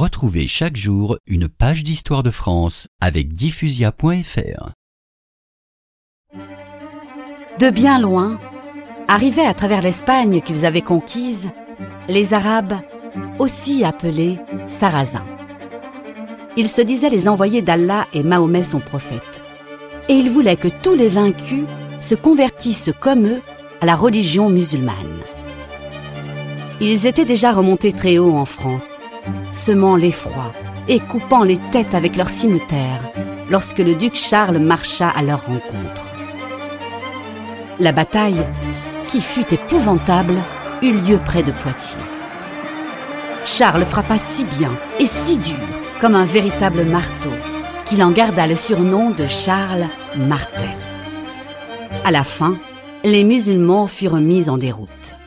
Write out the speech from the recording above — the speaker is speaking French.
Retrouvez chaque jour une page d'histoire de France avec diffusia.fr. De bien loin, arrivaient à travers l'Espagne qu'ils avaient conquise les Arabes, aussi appelés Sarrasins. Ils se disaient les envoyés d'Allah et Mahomet son prophète. Et ils voulaient que tous les vaincus se convertissent comme eux à la religion musulmane. Ils étaient déjà remontés très haut en France, semant l'effroi et coupant les têtes avec leurs cimeterres lorsque le duc Charles marcha à leur rencontre. La bataille, qui fut épouvantable, eut lieu près de Poitiers. Charles frappa si bien et si dur comme un véritable marteau qu'il en garda le surnom de Charles Martel. À la fin, les musulmans furent mis en déroute.